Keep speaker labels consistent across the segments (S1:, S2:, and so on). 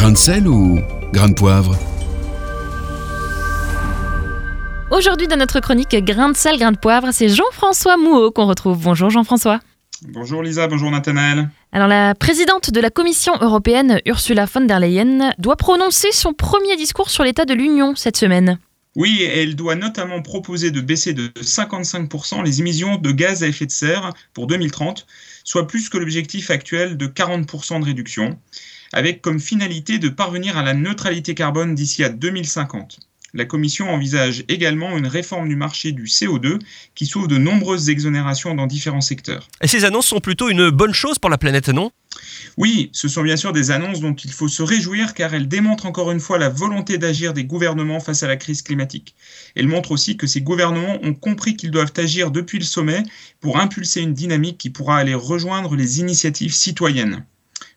S1: Grain de sel ou grain de poivre?
S2: Aujourd'hui, dans notre chronique Grain de sel, grain de poivre, c'est Jean-François Mouot qu'on retrouve. Bonjour Jean-François.
S3: Bonjour Lisa, bonjour Nathanaël.
S2: Alors la présidente de la Commission européenne, Ursula von der Leyen, doit prononcer son premier discours sur l'état de l'Union cette semaine.
S3: Oui, elle doit notamment proposer de baisser de 55% les émissions de gaz à effet de serre pour 2030, soit plus que l'objectif actuel de 40% de réduction, avec comme finalité de parvenir à la neutralité carbone d'ici à 2050. La Commission envisage également une réforme du marché du CO2 qui s'ouvre de nombreuses exonérations dans différents secteurs.
S4: Et ces annonces sont plutôt une bonne chose pour la planète, non?
S3: Oui, ce sont bien sûr des annonces dont il faut se réjouir car elles démontrent encore une fois la volonté d'agir des gouvernements face à la crise climatique. Elles montrent aussi que ces gouvernements ont compris qu'ils doivent agir depuis le sommet pour impulser une dynamique qui pourra aller rejoindre les initiatives citoyennes.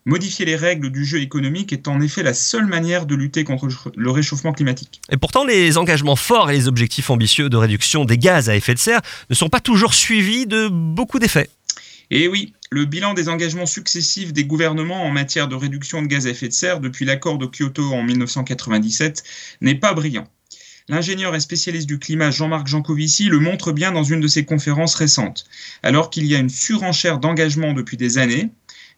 S3: Modifier les règles du jeu économique est en effet la seule manière de lutter contre le réchauffement climatique.
S4: Et pourtant, les engagements forts et les objectifs ambitieux de réduction des gaz à effet de serre ne sont pas toujours suivis de beaucoup d'effets.
S3: Et oui, le bilan des engagements successifs des gouvernements en matière de réduction de gaz à effet de serre depuis l'accord de Kyoto en 1997 n'est pas brillant. L'ingénieur et spécialiste du climat Jean-Marc Jancovici le montre bien dans une de ses conférences récentes. Alors qu'il y a une surenchère d'engagement depuis des années,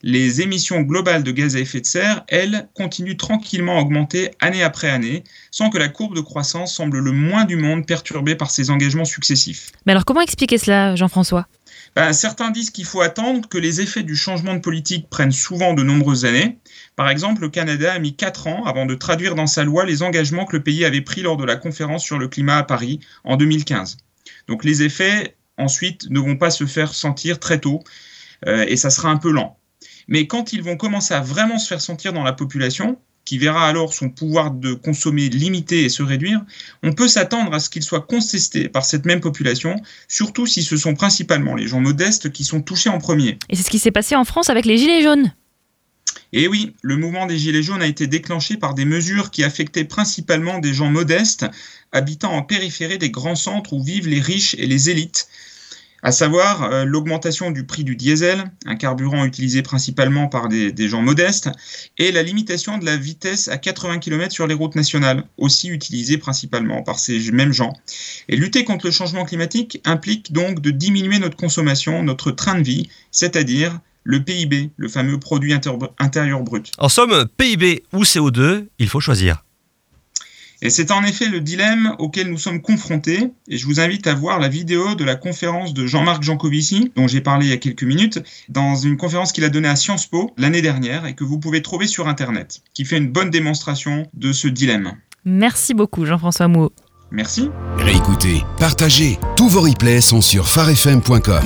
S3: les émissions globales de gaz à effet de serre, elles, continuent tranquillement à augmenter année après année, sans que la courbe de croissance semble le moins du monde perturbée par ces engagements successifs.
S2: Mais alors comment expliquer cela, Jean-François?
S3: Ben, certains disent qu'il faut attendre que les effets du changement de politique prennent souvent de nombreuses années. Par exemple, le Canada a mis 4 ans avant de traduire dans sa loi les engagements que le pays avait pris lors de la conférence sur le climat à Paris en 2015. Donc les effets, ensuite, ne vont pas se faire sentir très tôt euh, et ça sera un peu lent. Mais quand ils vont commencer à vraiment se faire sentir dans la population, qui verra alors son pouvoir de consommer limité et se réduire, on peut s'attendre à ce qu'il soit contesté par cette même population, surtout si ce sont principalement les gens modestes qui sont touchés en premier.
S2: Et c'est ce qui s'est passé en France avec les Gilets jaunes.
S3: Et oui, le mouvement des Gilets jaunes a été déclenché par des mesures qui affectaient principalement des gens modestes, habitant en périphérie des grands centres où vivent les riches et les élites, à savoir euh, l'augmentation du prix du diesel, un carburant utilisé principalement par des, gens modestes, et la limitation de la vitesse à 80 km sur les routes nationales, aussi utilisée principalement par ces mêmes gens. Et lutter contre le changement climatique implique donc de diminuer notre consommation, notre train de vie, c'est-à-dire le PIB, le fameux produit intérieur brut.
S4: En somme, PIB ou CO2, il faut choisir.
S3: Et c'est en effet le dilemme auquel nous sommes confrontés, et je vous invite à voir la vidéo de la conférence de Jean-Marc Jancovici, dont j'ai parlé il y a quelques minutes, dans une conférence qu'il a donnée à Sciences Po l'année dernière, et que vous pouvez trouver sur Internet, qui fait une bonne démonstration de ce dilemme.
S2: Merci beaucoup Jean-François Mouot.
S3: Merci.
S1: Réécoutez, partagez, tous vos replays sont sur farfm.com.